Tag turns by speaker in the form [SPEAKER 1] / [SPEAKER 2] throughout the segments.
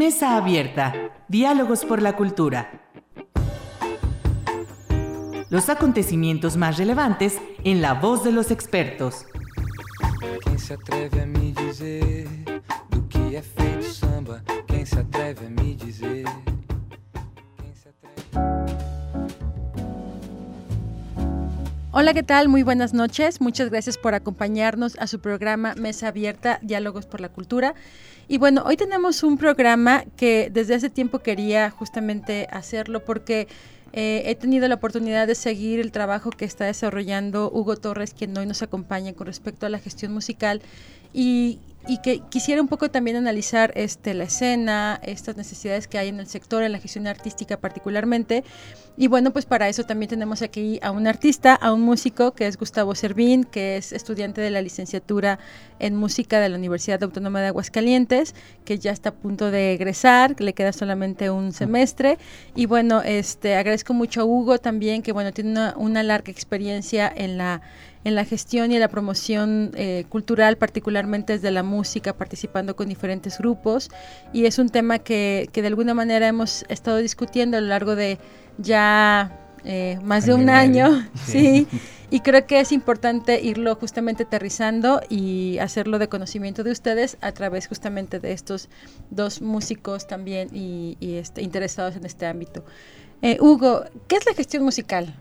[SPEAKER 1] Mesa Abierta, Diálogos por la Cultura. Los acontecimientos más relevantes en la voz de los expertos.
[SPEAKER 2] Se atreve a me do samba? Se atreve a me?
[SPEAKER 3] Hola, ¿qué tal? Muy buenas noches. Muchas gracias por acompañarnos a su programa Mesa Abierta, Diálogos por la Cultura. Y bueno, hoy tenemos un programa que desde hace tiempo quería justamente hacerlo porque eh, he tenido la oportunidad de seguir el trabajo que está desarrollando Hugo Torres, quien hoy nos acompaña con respecto a la gestión musical. Y y que quisiera un poco también analizar este, la escena, estas necesidades que hay en el sector, en la gestión artística particularmente. Y bueno, pues para eso también tenemos aquí a un artista, a un músico que es Gustavo Servín, que es estudiante de la licenciatura en música de la Universidad Autónoma de Aguascalientes, que ya está a punto de egresar, le queda solamente un semestre. Y bueno, este, agradezco mucho a Hugo también, que bueno, tiene una, una larga experiencia en la en la gestión y en la promoción eh, cultural, particularmente desde la música, participando con diferentes grupos. Y es un tema que, que de alguna manera hemos estado discutiendo a lo largo de ya eh, más de un año, sí. Y creo que es importante irlo justamente aterrizando y hacerlo de conocimiento de ustedes a través justamente de estos dos músicos también y, este, interesados en este ámbito. Eh, Hugo, ¿qué es la gestión musical?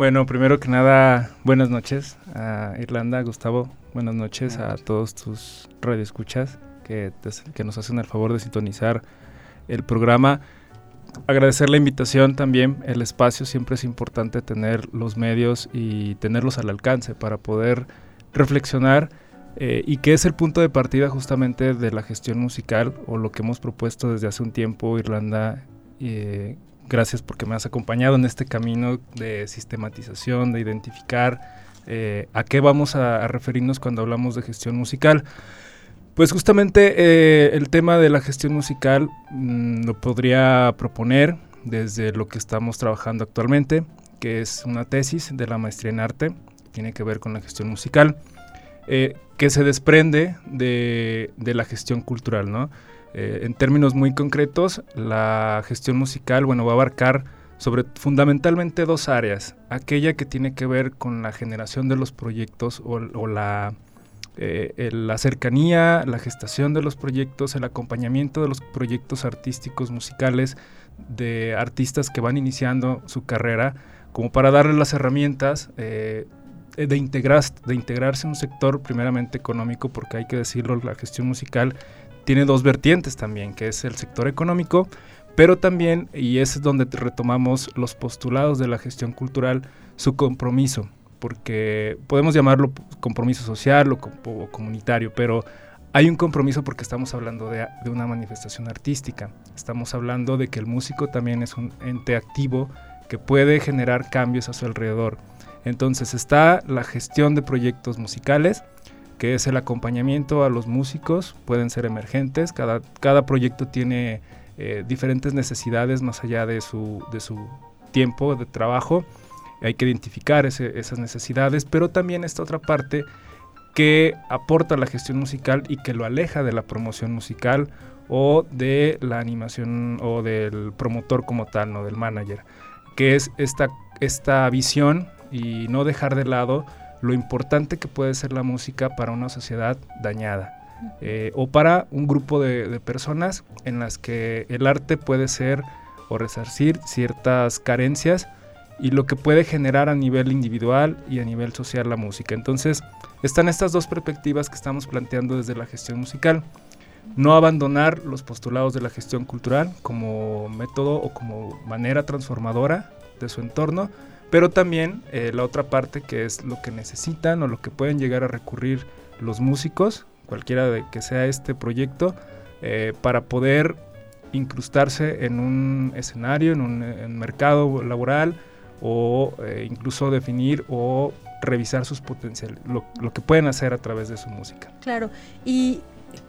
[SPEAKER 4] Bueno, primero que nada, buenas noches a Irlanda, Gustavo. Buenas noches a todos tus radioescuchas que, que nos hacen el favor de sintonizar el programa. Agradecer la invitación también, el espacio siempre es importante tener los medios y tenerlos al alcance para poder reflexionar eh, y que es el punto de partida justamente de la gestión musical o lo que hemos propuesto desde hace un tiempo Irlanda eh, Gracias porque me has acompañado en este camino de sistematización, de identificar eh, a qué vamos a, referirnos cuando hablamos de gestión musical. Pues justamente eh, el tema de la gestión musical mm, lo podría proponer desde lo que estamos trabajando actualmente, que es una tesis de la maestría en arte, tiene que ver con la gestión musical, eh, que se desprende de, de la gestión cultural, ¿no? Eh, en términos muy concretos, la gestión musical, bueno, va a abarcar sobre fundamentalmente dos áreas. Aquella que tiene que ver con la generación de los proyectos o, la, eh, la cercanía, la gestación de los proyectos, el acompañamiento de los proyectos artísticos, musicales, de artistas que van iniciando su carrera, como para darles las herramientas eh, de, integrar, de integrarse en un sector primeramente económico, porque hay que decirlo, la gestión musical tiene dos vertientes también, que es el sector económico, pero también, y es donde retomamos los postulados de la gestión cultural, su compromiso, porque podemos llamarlo compromiso social o, comunitario, pero hay un compromiso porque estamos hablando de, una manifestación artística, estamos hablando de que el músico también es un ente activo que puede generar cambios a su alrededor. Entonces está la gestión de proyectos musicales, que es el acompañamiento a los músicos, pueden ser emergentes, cada, cada proyecto tiene eh, diferentes necesidades más allá de su, de su tiempo de trabajo, hay que identificar esas necesidades, pero también esta otra parte que aporta la gestión musical y que lo aleja de la promoción musical o de la animación o del promotor como tal, no del manager, que es esta, esta visión y no dejar de lado lo importante que puede ser la música para una sociedad dañada. Eh, o para un grupo de, personas en las que el arte puede ser o resarcir ciertas carencias y lo que puede generar a nivel individual y a nivel social la música. Entonces, están estas dos perspectivas que estamos planteando desde la gestión musical. No abandonar los postulados de la gestión cultural como método o como manera transformadora de su entorno, pero también eh, la otra parte que es lo que necesitan o lo que pueden llegar a recurrir los músicos, cualquiera de que sea este proyecto, eh, para poder incrustarse en un escenario, en un mercado laboral o eh, incluso definir o revisar sus potenciales, lo, lo, que pueden hacer a través de su música.
[SPEAKER 3] Claro, y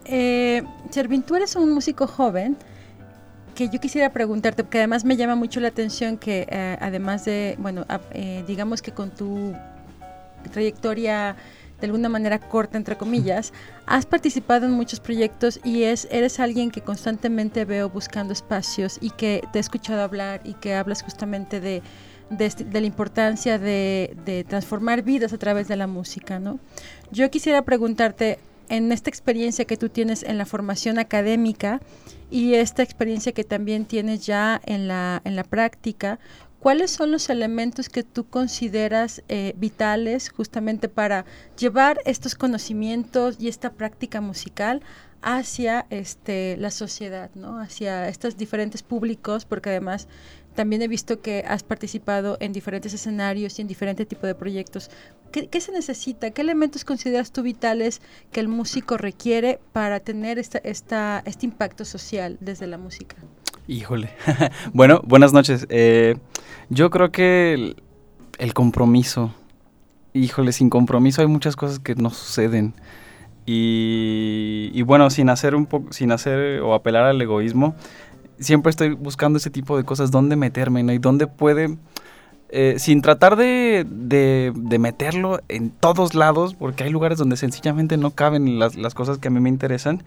[SPEAKER 3] eh, Servin, tú eres un músico joven, que yo quisiera preguntarte, porque además me llama mucho la atención que eh, además de, bueno, eh, digamos que con tu trayectoria de alguna manera corta, entre comillas, has participado en muchos proyectos y es, eres alguien que constantemente veo buscando espacios y que te he escuchado hablar y que hablas justamente de, de, la importancia de, de, transformar vidas a través de la música, ¿no? Yo quisiera preguntarte, en esta experiencia que tú tienes en la formación académica y esta experiencia que también tienes ya en la, en la práctica, ¿cuáles son los elementos que tú consideras eh, vitales justamente para llevar estos conocimientos y esta práctica musical hacia este, la sociedad, ¿no? hacia estos diferentes públicos, porque además también he visto que has participado en diferentes escenarios y en diferentes tipos de proyectos. ¿Qué, se necesita? ¿Qué elementos consideras tú vitales que el músico requiere para tener esta, esta, este impacto social desde la música?
[SPEAKER 5] Híjole. bueno, buenas noches. Eh, yo creo que el, el, compromiso. Híjole, sin compromiso hay muchas cosas que no suceden. Y, y bueno, sin hacer un poco, sin hacer o apelar al egoísmo, siempre estoy buscando ese tipo de cosas, dónde meterme, ¿no? Y dónde puede, eh, sin tratar de, de, meterlo en todos lados, porque hay lugares donde sencillamente no caben las, las cosas que a mí me interesan.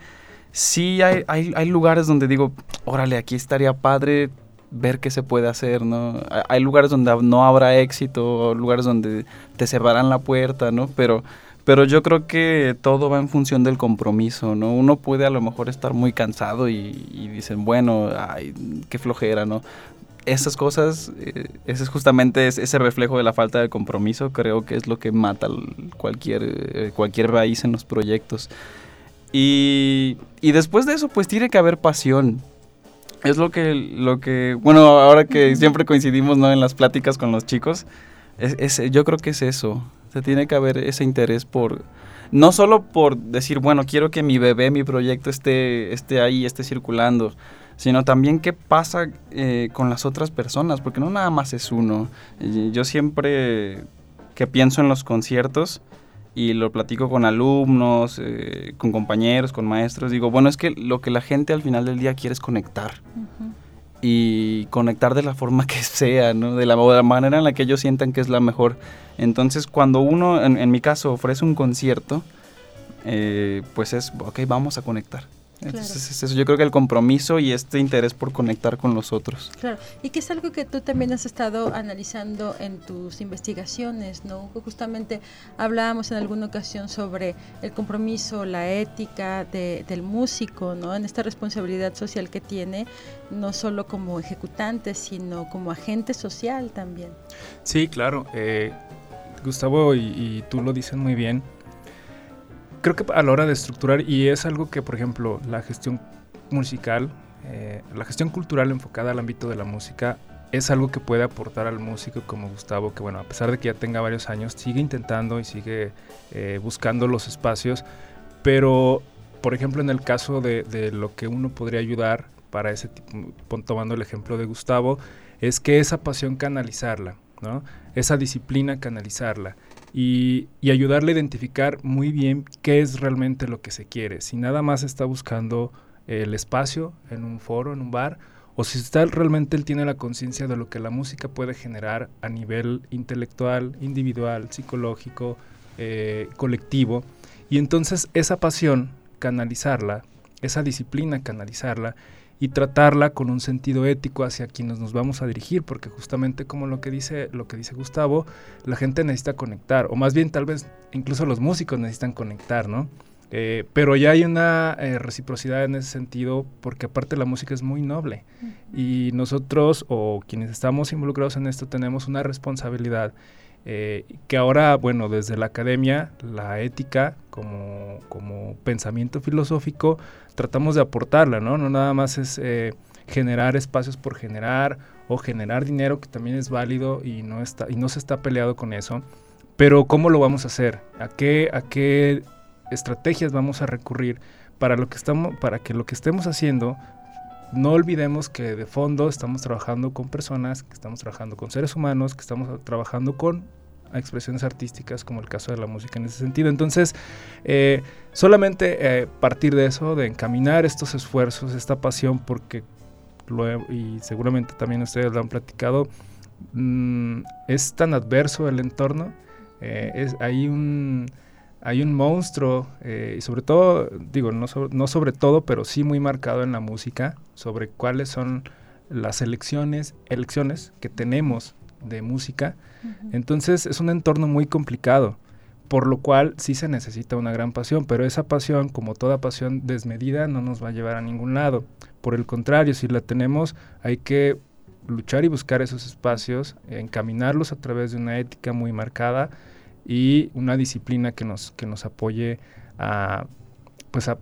[SPEAKER 5] Sí hay, hay, hay, lugares donde digo, órale, aquí estaría padre ver qué se puede hacer, ¿no? Hay lugares donde no habrá éxito, lugares donde te cerrarán la puerta, ¿no? Pero pero yo creo que todo va en función del compromiso, ¿no? Uno puede a lo mejor estar muy cansado y, dicen, bueno, ay, qué flojera, ¿no? Esas cosas, eh, ese es justamente ese reflejo de la falta de compromiso, creo que es lo que mata cualquier, eh, cualquier raíz en los proyectos. Y, y después de eso, pues tiene que haber pasión. Es lo que, lo que, bueno, ahora que siempre coincidimos, ¿no? En las pláticas con los chicos, es, yo creo que es eso tiene que haber ese interés por, no solo por decir, bueno, quiero que mi bebé, mi proyecto esté, esté ahí, esté circulando, sino también qué pasa eh, con las otras personas, porque no nada más es uno. Yo siempre que pienso en los conciertos y lo platico con alumnos, eh, con compañeros, con maestros, digo, bueno, es que lo que la gente al final del día quiere es conectar. Y conectar de la forma que sea, ¿no? de, la, manera en la que ellos sientan que es la mejor. Entonces, cuando uno, en, mi caso, ofrece un concierto, eh, pues es, ok, vamos a conectar. Entonces, eso, yo creo que el compromiso y este interés por conectar con los otros.
[SPEAKER 3] Claro, y que es algo que tú también has estado analizando en tus investigaciones, ¿no? Justamente hablábamos en alguna ocasión sobre el compromiso, la ética del músico, ¿no? En esta responsabilidad social que tiene, no solo como ejecutante, sino como agente social también.
[SPEAKER 4] Sí, claro. Eh, Gustavo y, tú lo dicen muy bien, creo que a la hora de estructurar, y es algo que, por ejemplo, la gestión musical, eh, la gestión cultural enfocada al ámbito de la música, es algo que puede aportar al músico como Gustavo, que bueno, a pesar de que ya tenga varios años, sigue intentando y sigue eh, buscando los espacios, pero, por ejemplo, en el caso de, de lo que uno podría ayudar para ese tipo, tomando el ejemplo de Gustavo, es que esa pasión canalizarla, ¿no? esa disciplina canalizarla y, ayudarle a identificar muy bien qué es realmente lo que se quiere. Si nada más está buscando el espacio en un foro, en un bar, o si está realmente él tiene la conciencia de lo que la música puede generar a nivel intelectual, individual, psicológico, eh, colectivo. Y entonces esa pasión, canalizarla, esa disciplina, canalizarla, y tratarla con un sentido ético hacia quienes nos vamos a dirigir, porque justamente como lo que dice, lo que dice Gustavo, la gente necesita conectar, o más bien tal vez incluso los músicos necesitan conectar, ¿no? Eh, pero ya hay una eh, reciprocidad en ese sentido, porque aparte la música es muy noble y nosotros o quienes estamos involucrados en esto tenemos una responsabilidad eh, que ahora, bueno, desde la academia, la ética como, como pensamiento filosófico, tratamos de aportarla, ¿no? No nada más es eh, generar espacios por generar o generar dinero, que también es válido y no, está, y no se está peleado con eso. Pero ¿cómo lo vamos a hacer? ¿A qué, a qué estrategias vamos a recurrir para, lo que estamos, para que lo que estemos haciendo no olvidemos que de fondo estamos trabajando con personas, que estamos trabajando con seres humanos, que estamos trabajando con expresiones artísticas, como el caso de la música en ese sentido. Entonces, eh, solamente eh, partir de eso, de encaminar estos esfuerzos, esta pasión, porque, y seguramente también ustedes lo han platicado, mm, es tan adverso el entorno, eh, es, hay un hay un monstruo, y sobre todo, digo, no, no sobre todo, pero sí muy marcado en la música, sobre cuáles son las elecciones, elecciones que tenemos de música. Entonces es un entorno muy complicado, por lo cual sí se necesita una gran pasión, pero esa pasión, como toda pasión desmedida, no nos va a llevar a ningún lado. Por el contrario, si la tenemos, hay que luchar y buscar esos espacios, encaminarlos a través de una ética muy marcada y una disciplina que nos, que nos apoye a, pues a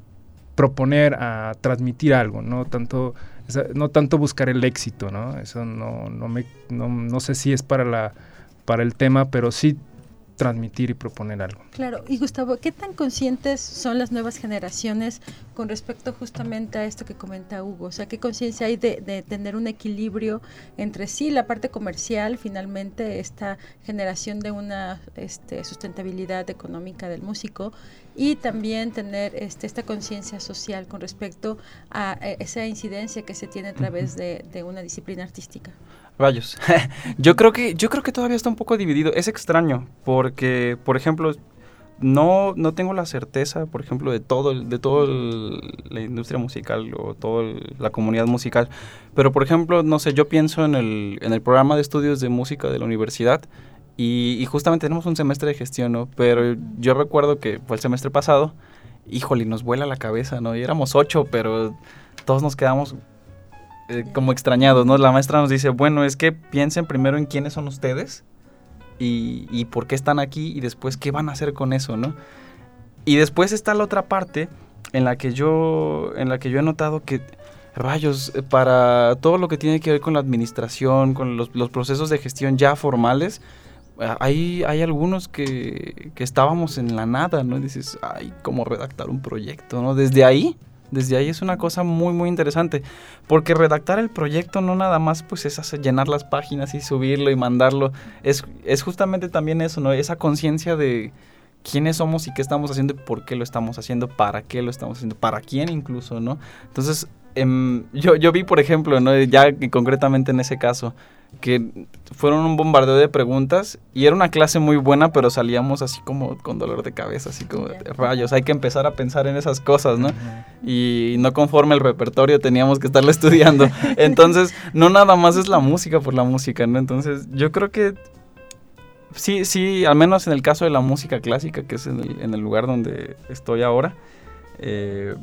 [SPEAKER 4] proponer, a transmitir algo, no tanto, no tanto buscar el éxito, ¿no? Eso no, no, me, no, no sé si es para, la, para el tema, pero sí transmitir y proponer algo.
[SPEAKER 3] Claro, y Gustavo, ¿qué tan conscientes son las nuevas generaciones con respecto justamente a esto que comenta Hugo? O sea, ¿qué conciencia hay de, tener un equilibrio entre sí, la parte comercial, finalmente esta generación de una este, sustentabilidad económica del músico y también tener este, esta conciencia social con respecto a, eh, esa incidencia que se tiene a través de una disciplina artística?
[SPEAKER 5] Rayos. yo creo que yo creo que todavía está un poco dividido. Es extraño porque, por ejemplo, no, no tengo la certeza, por ejemplo, de todo de todo la industria musical o toda la comunidad musical. Pero, por ejemplo, no sé, yo pienso en el, en el programa de estudios de música de la universidad y, y justamente tenemos un semestre de gestión, ¿no? Pero yo recuerdo que fue el semestre pasado, híjole, nos vuela la cabeza, ¿no? Y éramos ocho, pero todos nos quedamos eh, como extrañados, ¿no? La maestra nos dice, bueno, es que piensen primero en quiénes son ustedes y, por qué están aquí y después qué van a hacer con eso, ¿no? Y después está la otra parte en la que yo, en la que yo he notado que rayos, eh, para todo lo que tiene que ver con la administración, con los, procesos de gestión ya formales, eh, hay, hay algunos que, que, estábamos en la nada, ¿no? dices, ay, ¿cómo redactar un proyecto, ¿no? Desde ahí desde ahí es una cosa muy muy interesante, porque redactar el proyecto no nada más pues es hacer, llenar las páginas y subirlo y mandarlo, es, es justamente también eso, ¿no? Esa conciencia de quiénes somos y qué estamos haciendo y por qué lo estamos haciendo, para qué lo estamos haciendo, para quién incluso, ¿no? Entonces, em, yo, yo vi, por ejemplo, ¿no? ya concretamente en ese caso, que fueron un bombardeo de preguntas y era una clase muy buena, pero salíamos así como con dolor de cabeza, así como rayos, hay que empezar a pensar en esas cosas, ¿no? Y no conforme el repertorio teníamos que estarlo estudiando. Entonces, no nada más es la música por la música, ¿no? Entonces, yo creo que sí, sí, al menos en el caso de la música clásica, que es en el, en el lugar donde estoy ahora, eh,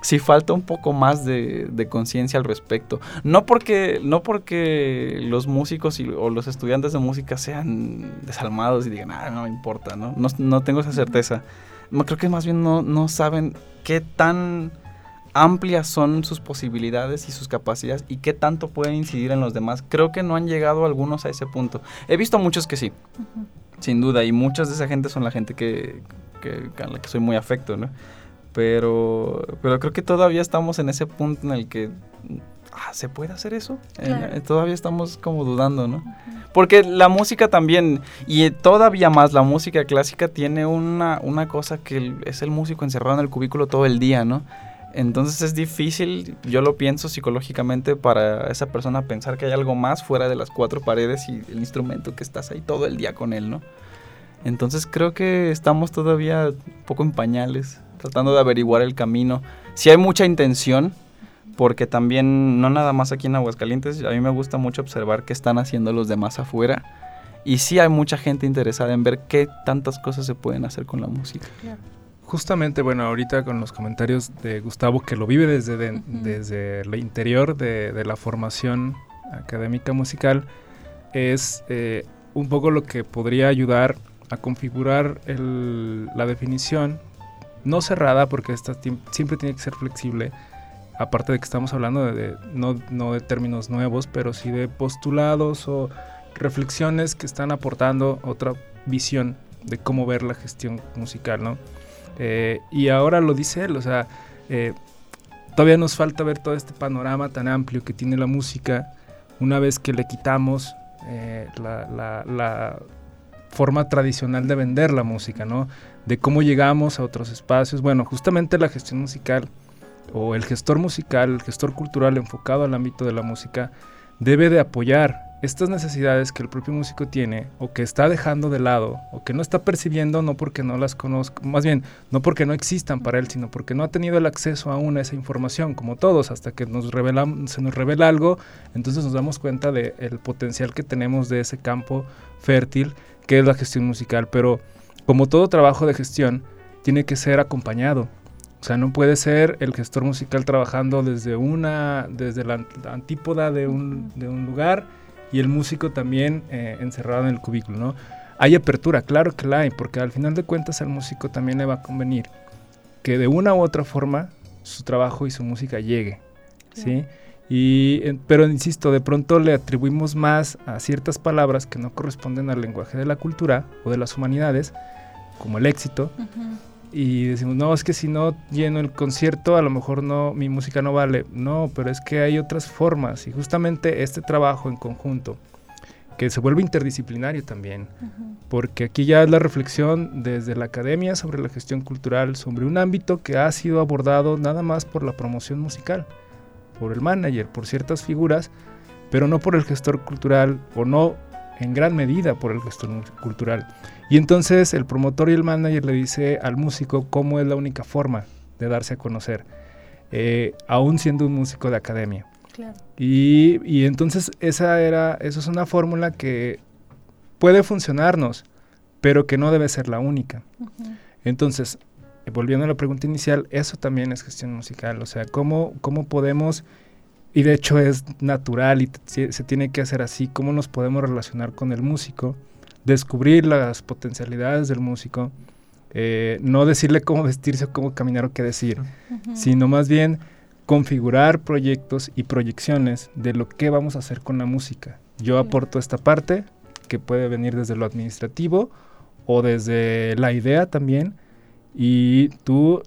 [SPEAKER 5] sí falta un poco más de, conciencia al respecto. No porque, no porque los músicos o los estudiantes de música sean desalmados y digan, ah, no me importa, ¿no? No, tengo esa certeza. Creo que más bien no, no saben qué tan amplias son sus posibilidades y sus capacidades y qué tanto pueden incidir en los demás. Creo que no han llegado algunos a ese punto. He visto muchos que sí, sin duda, y muchas de esa gente son la gente que, que, a la que soy muy afecto, ¿no? Pero, pero creo que todavía estamos en ese punto en el que ah, ¿se puede hacer eso? todavía estamos como dudando, ¿no? Porque la música también, y todavía más la música clásica tiene una, una cosa que es el músico encerrado en el cubículo todo el día, ¿no? Entonces es difícil, yo lo pienso psicológicamente, para esa persona pensar que hay algo más fuera de las cuatro paredes y el instrumento que estás ahí todo el día con él, ¿no? Entonces creo que estamos todavía un poco en pañales tratando de averiguar el camino. Si hay mucha intención, porque también, no nada más aquí en Aguascalientes, a mí me gusta mucho observar qué están haciendo los demás afuera. Y sí hay mucha gente interesada en ver qué tantas cosas se pueden hacer con la música.
[SPEAKER 4] Justamente, bueno, ahorita con los comentarios de Gustavo, que lo vive desde, desde el interior de, la formación académica musical, es eh, un poco lo que podría ayudar a configurar la definición no cerrada porque esta siempre tiene que ser flexible, aparte de que estamos hablando de, no, de términos nuevos, pero sí de postulados o reflexiones que están aportando otra visión de cómo ver la gestión musical, ¿no? Eh, y ahora lo dice él, o sea, eh, todavía nos falta ver todo este panorama tan amplio que tiene la música una vez que le quitamos eh, la forma tradicional de vender la música, ¿no? De cómo llegamos a otros espacios. Bueno, justamente la gestión musical o el gestor musical, el gestor cultural enfocado al ámbito de la música, debe de apoyar estas necesidades que el propio músico tiene o que está dejando de lado o que no está percibiendo no porque no las conozca, más bien no porque no existan para él, sino porque no ha tenido el acceso aún a esa información, como todos, hasta que nos revela, se nos revela algo, entonces nos damos cuenta del potencial que tenemos de ese campo fértil que es la gestión musical, pero como todo trabajo de gestión, tiene que ser acompañado. O sea, no puede ser el gestor musical trabajando desde una, desde la, antípoda de un, de un lugar y el músico también eh, encerrado en el cubículo, ¿no? Hay apertura, claro que la hay, porque al final de cuentas al músico también le va a convenir que de una u otra forma su trabajo y su música llegue, ¿sí? Y, pero insisto, de pronto le atribuimos más a ciertas palabras que no corresponden al lenguaje de la cultura o de las humanidades, como el éxito, y decimos, no, es que si no lleno el concierto, a lo mejor no, mi música no vale. No, pero es que hay otras formas. Y justamente este trabajo en conjunto, que se vuelve interdisciplinario también, porque aquí ya es la reflexión desde la academia sobre la gestión cultural, sobre un ámbito que ha sido abordado nada más por la promoción musical, por el manager, por ciertas figuras, pero no por el gestor cultural o no en gran medida por el gestor cultural. Y entonces el promotor y el manager le dice al músico cómo es la única forma de darse a conocer, eh, aún siendo un músico de academia. Y, entonces esa era, eso es una fórmula que puede funcionarnos, pero que no debe ser la única. Entonces, volviendo a la pregunta inicial, eso también es gestión musical, o sea, cómo, cómo podemos y de hecho es natural y se tiene que hacer así, cómo nos podemos relacionar con el músico, descubrir las potencialidades del músico, eh, no decirle cómo vestirse o cómo caminar o qué decir, sino más bien configurar proyectos y proyecciones de lo que vamos a hacer con la música. Yo aporto esta parte que puede venir desde lo administrativo o desde la idea también y tú,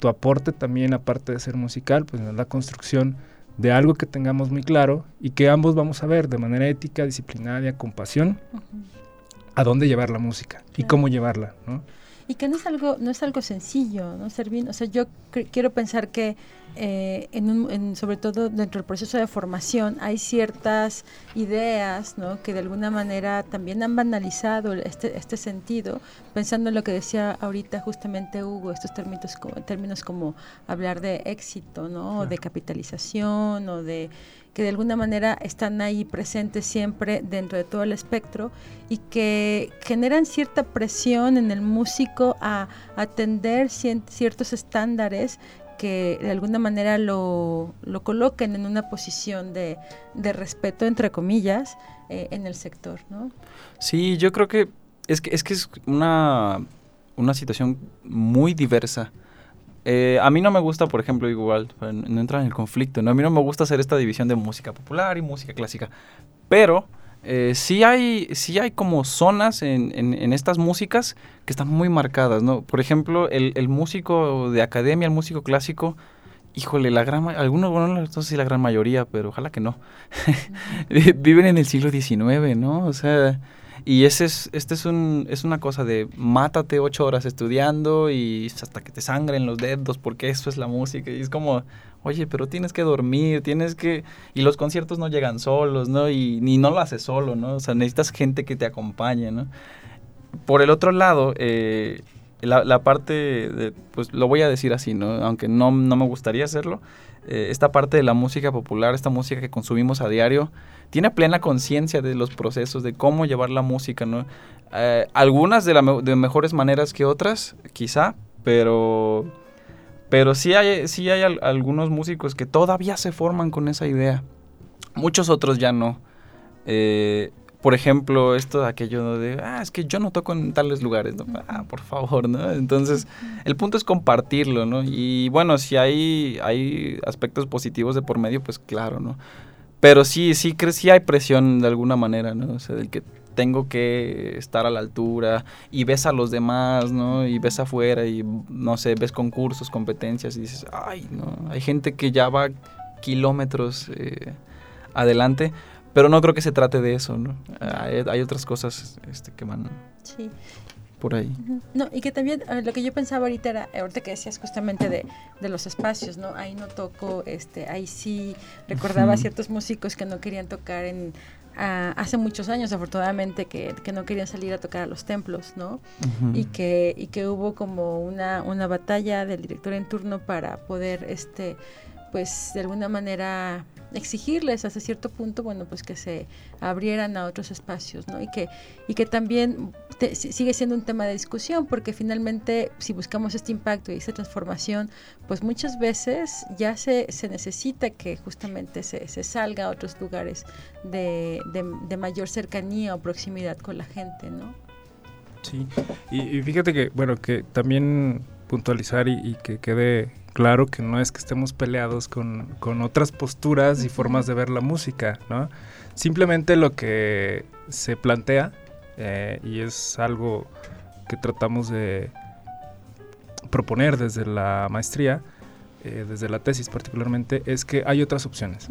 [SPEAKER 4] tu aporte también aparte de ser musical, pues es la construcción de algo que tengamos muy claro y que ambos vamos a ver de manera ética, disciplinaria, con pasión, a dónde llevar la música y cómo llevarla, ¿no?
[SPEAKER 3] Y que no es algo, no es algo sencillo, ¿no? Servir, o sea, yo quiero pensar que eh, en sobre todo dentro del proceso de formación hay ciertas ideas ¿no? que de alguna manera también han banalizado este, este sentido, pensando en lo que decía ahorita justamente Hugo, estos términos como, términos como hablar de éxito, ¿no? o de capitalización, o de que de alguna manera están ahí presentes siempre dentro de todo el espectro y que generan cierta presión en el músico a atender ciertos estándares que de alguna manera lo, coloquen en una posición de, respeto, entre comillas, eh, en el sector, ¿no?
[SPEAKER 5] Sí, yo creo que es que es, que es una, una situación muy diversa eh, a mí no me gusta, por ejemplo, igual, no entra en el conflicto, ¿no? A mí no me gusta hacer esta división de música popular y música clásica, pero eh, sí, hay, sí hay como zonas en, en, estas músicas que están muy marcadas, ¿no? Por ejemplo, el, músico de academia, el músico clásico, híjole, la gran algunos, bueno, no sé si la gran mayoría, pero ojalá que no, viven en el siglo XIX, ¿no? O sea, y ese es, este es, un, es una cosa de mátate ocho horas estudiando y hasta que te sangren los dedos porque eso es la música. Y es como, oye, pero tienes que dormir, tienes que... Y los conciertos no llegan solos, ¿no? Y ni no lo haces solo, ¿no? O sea, necesitas gente que te acompañe, ¿no? Por el otro lado, eh, la, parte, de, pues lo voy a decir así, ¿no? Aunque no, no me gustaría hacerlo, eh, esta parte de la música popular, esta música que consumimos a diario, tiene plena conciencia de los procesos, de cómo llevar la música, ¿no? Eh, algunas de, la de mejores maneras que otras, quizá, pero, pero sí hay, sí hay algunos músicos que todavía se forman con esa idea. Muchos otros ya no. Eh, por ejemplo, esto de aquello de, ah, es que yo no toco en tales lugares, ¿no? Ah, por favor, ¿no? Entonces, el punto es compartirlo, ¿no? Y bueno, si hay, hay aspectos positivos de por medio, pues claro, ¿no? Pero sí, sí, sí hay presión de alguna manera, ¿no? O sea, del que tengo que estar a la altura y ves a los demás, ¿no? Y ves afuera y, no sé, ves concursos, competencias y dices, ay, no, hay gente que ya va kilómetros eh, adelante, pero no creo que se trate de eso, ¿no? Hay, hay otras cosas este, que van...
[SPEAKER 3] Sí,
[SPEAKER 5] por ahí.
[SPEAKER 3] No, y que también eh, lo que yo pensaba ahorita era, ahorita que decías justamente de, de los espacios, ¿no? Ahí no toco, este, ahí sí recordaba ciertos músicos que no querían tocar en hace muchos años, afortunadamente, que, que, no querían salir a tocar a los templos, ¿no? y, que, y que hubo como una, una batalla del director en turno para poder, este, pues, de alguna manera exigirles hasta cierto punto, bueno, pues que se abrieran a otros espacios, ¿no? Y que, y que también sigue siendo un tema de discusión, porque finalmente si buscamos este impacto y esta transformación, pues muchas veces ya se, se necesita que justamente se, se salga a otros lugares de, de, mayor cercanía o proximidad con la gente, ¿no?
[SPEAKER 4] Sí, y, fíjate que, bueno, que también puntualizar y que quede claro que no es que estemos peleados con, otras posturas y formas de ver la música, ¿no? Simplemente lo que se plantea, eh, y es algo que tratamos de proponer desde la maestría, eh, desde la tesis particularmente, es que hay otras opciones.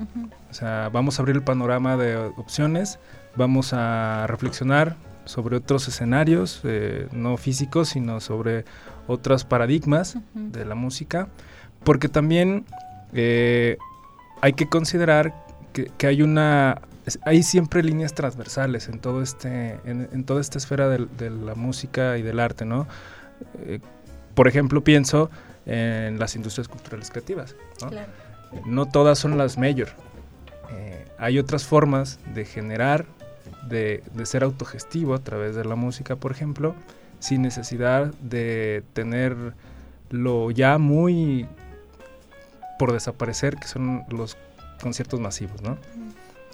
[SPEAKER 4] O sea, vamos a abrir el panorama de opciones, vamos a reflexionar sobre otros escenarios, eh, no físicos, sino sobre otros paradigmas de la música porque también eh, hay que considerar que, hay una hay siempre líneas transversales en todo este en, toda esta esfera de, la música y del arte no eh, por ejemplo pienso en las industrias culturales creativas no, no todas son las mayor. Eh, hay otras formas de generar de, de, ser autogestivo a través de la música por ejemplo sin necesidad de tener lo ya muy por desaparecer, que son los conciertos masivos, ¿no?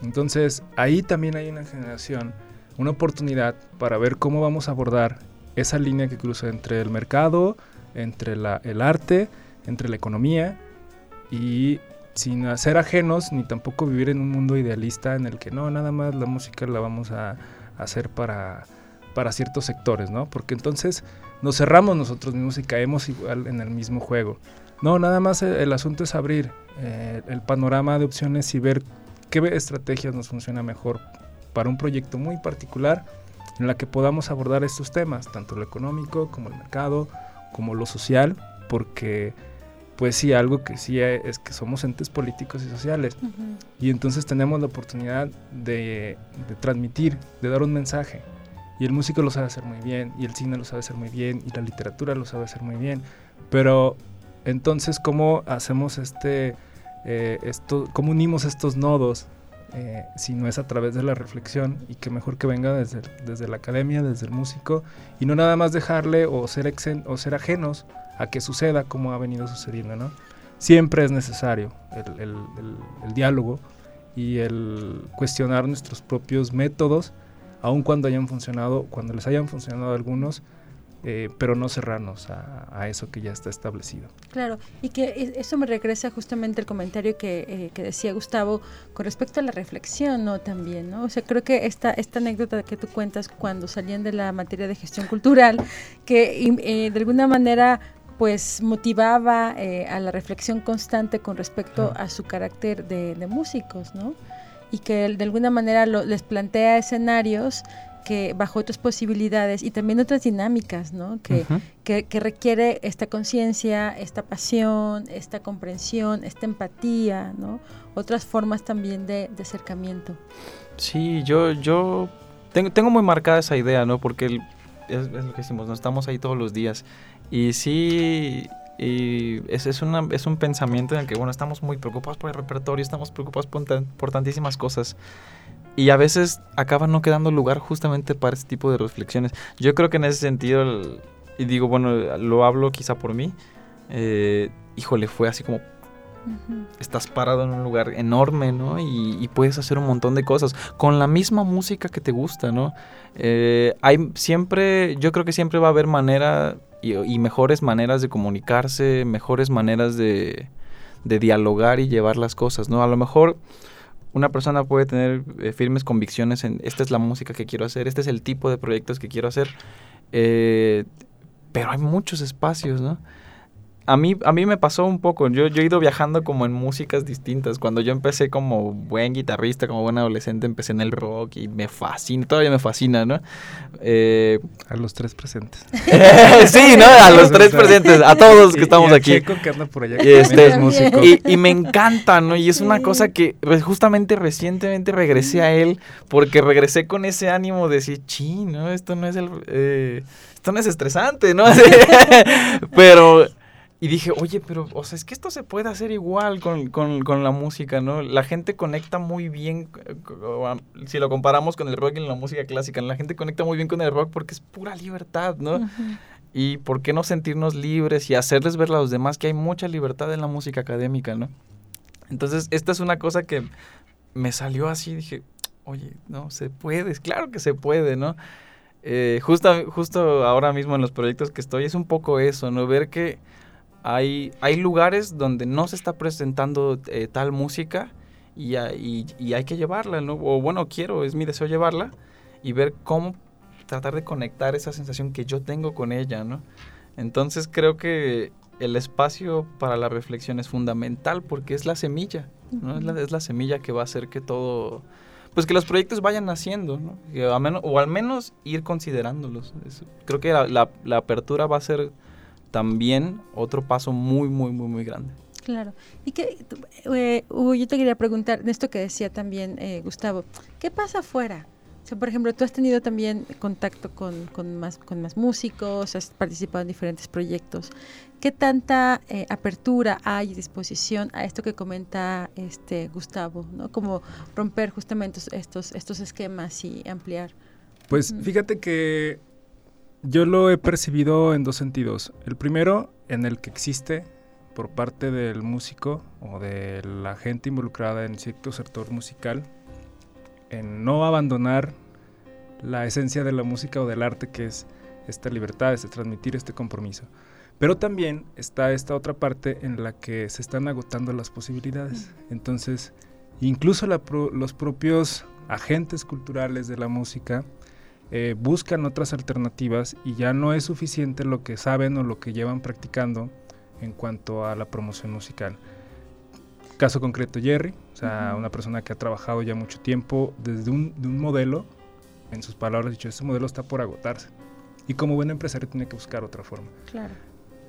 [SPEAKER 4] Entonces, ahí también hay una generación, una oportunidad para ver cómo vamos a abordar esa línea que cruza entre el mercado, entre la, el arte, entre la economía y sin hacer ajenos ni tampoco vivir en un mundo idealista en el que no, nada más la música la vamos a, hacer para, para ciertos sectores, ¿no? Porque entonces nos cerramos nosotros mismos y caemos igual en el mismo juego. No, nada más el, asunto es abrir eh, el panorama de opciones y ver qué estrategias nos funciona mejor para un proyecto muy particular en la que podamos abordar estos temas, tanto lo económico como el mercado, como lo social, porque pues sí, algo que sí es que somos entes políticos y sociales. Y entonces tenemos la oportunidad de, de, transmitir, de dar un mensaje. Y el músico lo sabe hacer muy bien, y el cine lo sabe hacer muy bien, y la literatura lo sabe hacer muy bien. Pero entonces, ¿cómo hacemos este, eh, esto, cómo unimos estos nodos eh, si no es a través de la reflexión y que mejor que venga desde, desde la academia, desde el músico y no nada más dejarle o ser, o ser ajenos a que suceda como ha venido sucediendo, ¿no? Siempre es necesario el, el, el diálogo y el cuestionar nuestros propios métodos, aun cuando hayan funcionado, cuando les hayan funcionado algunos, eh, pero no cerrarnos a, eso que ya está establecido.
[SPEAKER 3] Claro, y que eso me regresa justamente al comentario que, eh, que, decía Gustavo con respecto a la reflexión, ¿no? También, ¿no? O sea, creo que esta, esta anécdota que tú cuentas cuando salían de la materia de gestión cultural, que eh, de alguna manera pues motivaba a la reflexión constante con respecto a su carácter de, músicos, ¿no? Y que de alguna manera les plantea escenarios que bajo otras posibilidades y también otras dinámicas, ¿no? Que, que, requiere esta conciencia, esta pasión, esta comprensión, esta empatía, ¿no? Otras formas también de, acercamiento.
[SPEAKER 5] Sí, yo, yo tengo, tengo, muy marcada esa idea, ¿no? Porque es, lo que decimos, no estamos ahí todos los días. Y sí, y es, es, una, es un pensamiento en el que, bueno, estamos muy preocupados por el repertorio, estamos preocupados por, por tantísimas cosas. Y a veces acaba no quedando lugar justamente para ese tipo de reflexiones. Yo creo que en ese sentido, y digo, bueno, lo hablo quizá por mí, eh, híjole, fue así como Estás parado en un lugar enorme, ¿no? Y, puedes hacer un montón de cosas con la misma música que te gusta, ¿no? Eh, hay siempre, yo creo que siempre va a haber manera y, mejores maneras de comunicarse, mejores maneras de, de, dialogar y llevar las cosas, ¿no? A lo mejor una persona puede tener eh, firmes convicciones en esta es la música que quiero hacer, este es el tipo de proyectos que quiero hacer, eh, pero hay muchos espacios, ¿no? A mí, a mí me pasó un poco. Yo, yo he ido viajando como en músicas distintas. Cuando yo empecé como buen guitarrista, como buen adolescente, empecé en el rock y me fascina, todavía me fascina, ¿no? Eh,
[SPEAKER 4] A los tres presentes.
[SPEAKER 5] sí, ¿no? A los tres presentes, a todos los que estamos
[SPEAKER 4] y a
[SPEAKER 5] aquí.
[SPEAKER 4] Checo que anda por allá. Que
[SPEAKER 5] este-
[SPEAKER 4] es músico.
[SPEAKER 5] Y, y me encanta, ¿no? Y es una cosa que justamente recientemente regresé a él porque regresé con ese ánimo de decir, chi, ¿no? Esto no es el... eh, esto no es estresante, ¿no? pero... Y dije, oye, pero, o sea, es que esto se puede hacer igual con, con- con la música, ¿no? La gente conecta muy bien, si lo comparamos con el rock y la música clásica, la gente conecta muy bien con el rock porque es pura libertad, ¿no? Y por qué no sentirnos libres y hacerles ver a los demás que hay mucha libertad en la música académica, ¿no? Entonces, esta es una cosa que me salió así, dije, oye, no, se puede, es claro que se puede, ¿no? Eh, justo, justo ahora mismo en los proyectos que estoy es un poco eso, ¿no? Ver que hay, hay lugares donde no se está presentando eh, tal música y, y- y hay que llevarla, ¿no? O bueno, quiero, es mi deseo llevarla y ver cómo tratar de conectar esa sensación que yo tengo con ella, ¿no? Entonces creo que el espacio para la reflexión es fundamental porque es la semilla, ¿no? Es la, es la semilla que va a hacer que todo, pues que los proyectos vayan naciendo, ¿no? Que a menos- o al menos ir considerándolos. Es- creo que la, la- la apertura va a ser también otro paso muy, muy, muy, muy grande.
[SPEAKER 3] Claro. Y que, eh, Hugo, yo te quería preguntar, en esto que decía también eh, Gustavo, ¿qué pasa afuera? O sea, por ejemplo, tú has tenido también contacto con, con más, con más músicos, has participado en diferentes proyectos. ¿Qué tanta eh, apertura hay y disposición a esto que comenta este Gustavo, ¿no? Como romper justamente estos, estos esquemas y ampliar.
[SPEAKER 4] Pues fíjate que yo lo he percibido en dos sentidos. El primero, en el que existe por parte del músico o de la gente involucrada en cierto sector musical, en no abandonar la esencia de la música o del arte que es esta libertad, este transmitir este compromiso. Pero también está esta otra parte en la que se están agotando las posibilidades. Entonces, incluso la pro- los propios agentes culturales de la música eh, buscan otras alternativas y ya no es suficiente lo que saben o lo que llevan practicando en cuanto a la promoción musical. Caso concreto Jerry, o sea,
[SPEAKER 3] Ujú.
[SPEAKER 4] una persona que ha trabajado ya mucho tiempo desde un, de un modelo, en sus palabras dicho, este modelo está por agotarse. Y como buen empresario tiene que buscar otra forma.
[SPEAKER 3] Claro.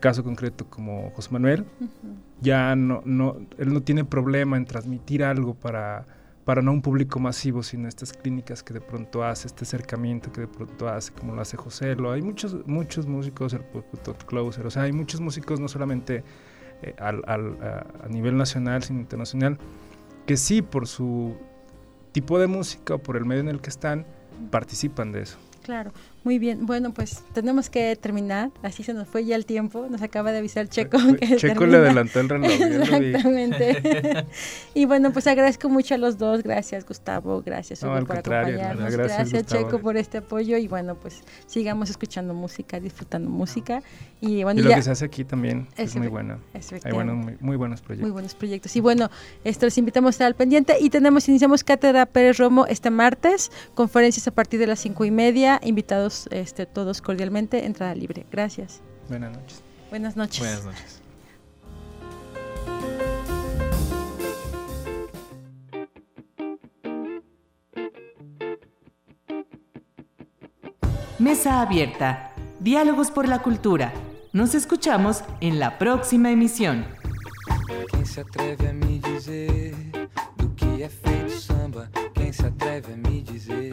[SPEAKER 4] Caso concreto como José Manuel,
[SPEAKER 3] Ujú.
[SPEAKER 4] ya no, no, él no tiene problema en transmitir algo para, para no un público masivo, sino estas clínicas que de pronto hace, este acercamiento que de pronto hace, como lo hace José. Lo, hay muchos, muchos músicos, el Todd Closer, o sea, hay muchos músicos no solamente eh, al, al- a, a nivel nacional, sino internacional, que sí, por su tipo de música o por el medio en el que están, participan de eso.
[SPEAKER 3] Claro, muy bien. Bueno, pues tenemos que terminar. Así se nos fue ya el tiempo. Nos acaba de avisar Checo. que
[SPEAKER 4] Checo le adelantó el reloj.
[SPEAKER 3] Exactamente. y bueno, pues agradezco mucho a los dos. Gracias, Gustavo. Gracias,
[SPEAKER 4] No,
[SPEAKER 3] Hugo, por
[SPEAKER 4] contrario,
[SPEAKER 3] acompañarnos.
[SPEAKER 4] gracias,
[SPEAKER 3] Gracias,
[SPEAKER 4] Gustavo.
[SPEAKER 3] Checo, por este apoyo. Y bueno, pues sigamos escuchando música, disfrutando música. Y bueno,
[SPEAKER 4] Y lo
[SPEAKER 3] ya.
[SPEAKER 4] que se hace aquí también es muy bueno. Hay buenos, muy, muy buenos
[SPEAKER 3] Muy
[SPEAKER 4] proyectos.
[SPEAKER 3] buenos proyectos. Y bueno, esto los invitamos a estar al pendiente. Y tenemos, iniciamos Cátedra Pérez Romo este martes, conferencias a partir de las cinco y media, invitados este, todos cordialmente, entrada libre. Gracias.
[SPEAKER 4] Buenas noches.
[SPEAKER 3] Buenas noches.
[SPEAKER 6] Buenas noches.
[SPEAKER 1] Mesa abierta. Diálogos por la cultura. Nos escuchamos en la próxima emisión.
[SPEAKER 2] Quem se atreve a me dizer do que é feito samba? Quem se atreve a me dizer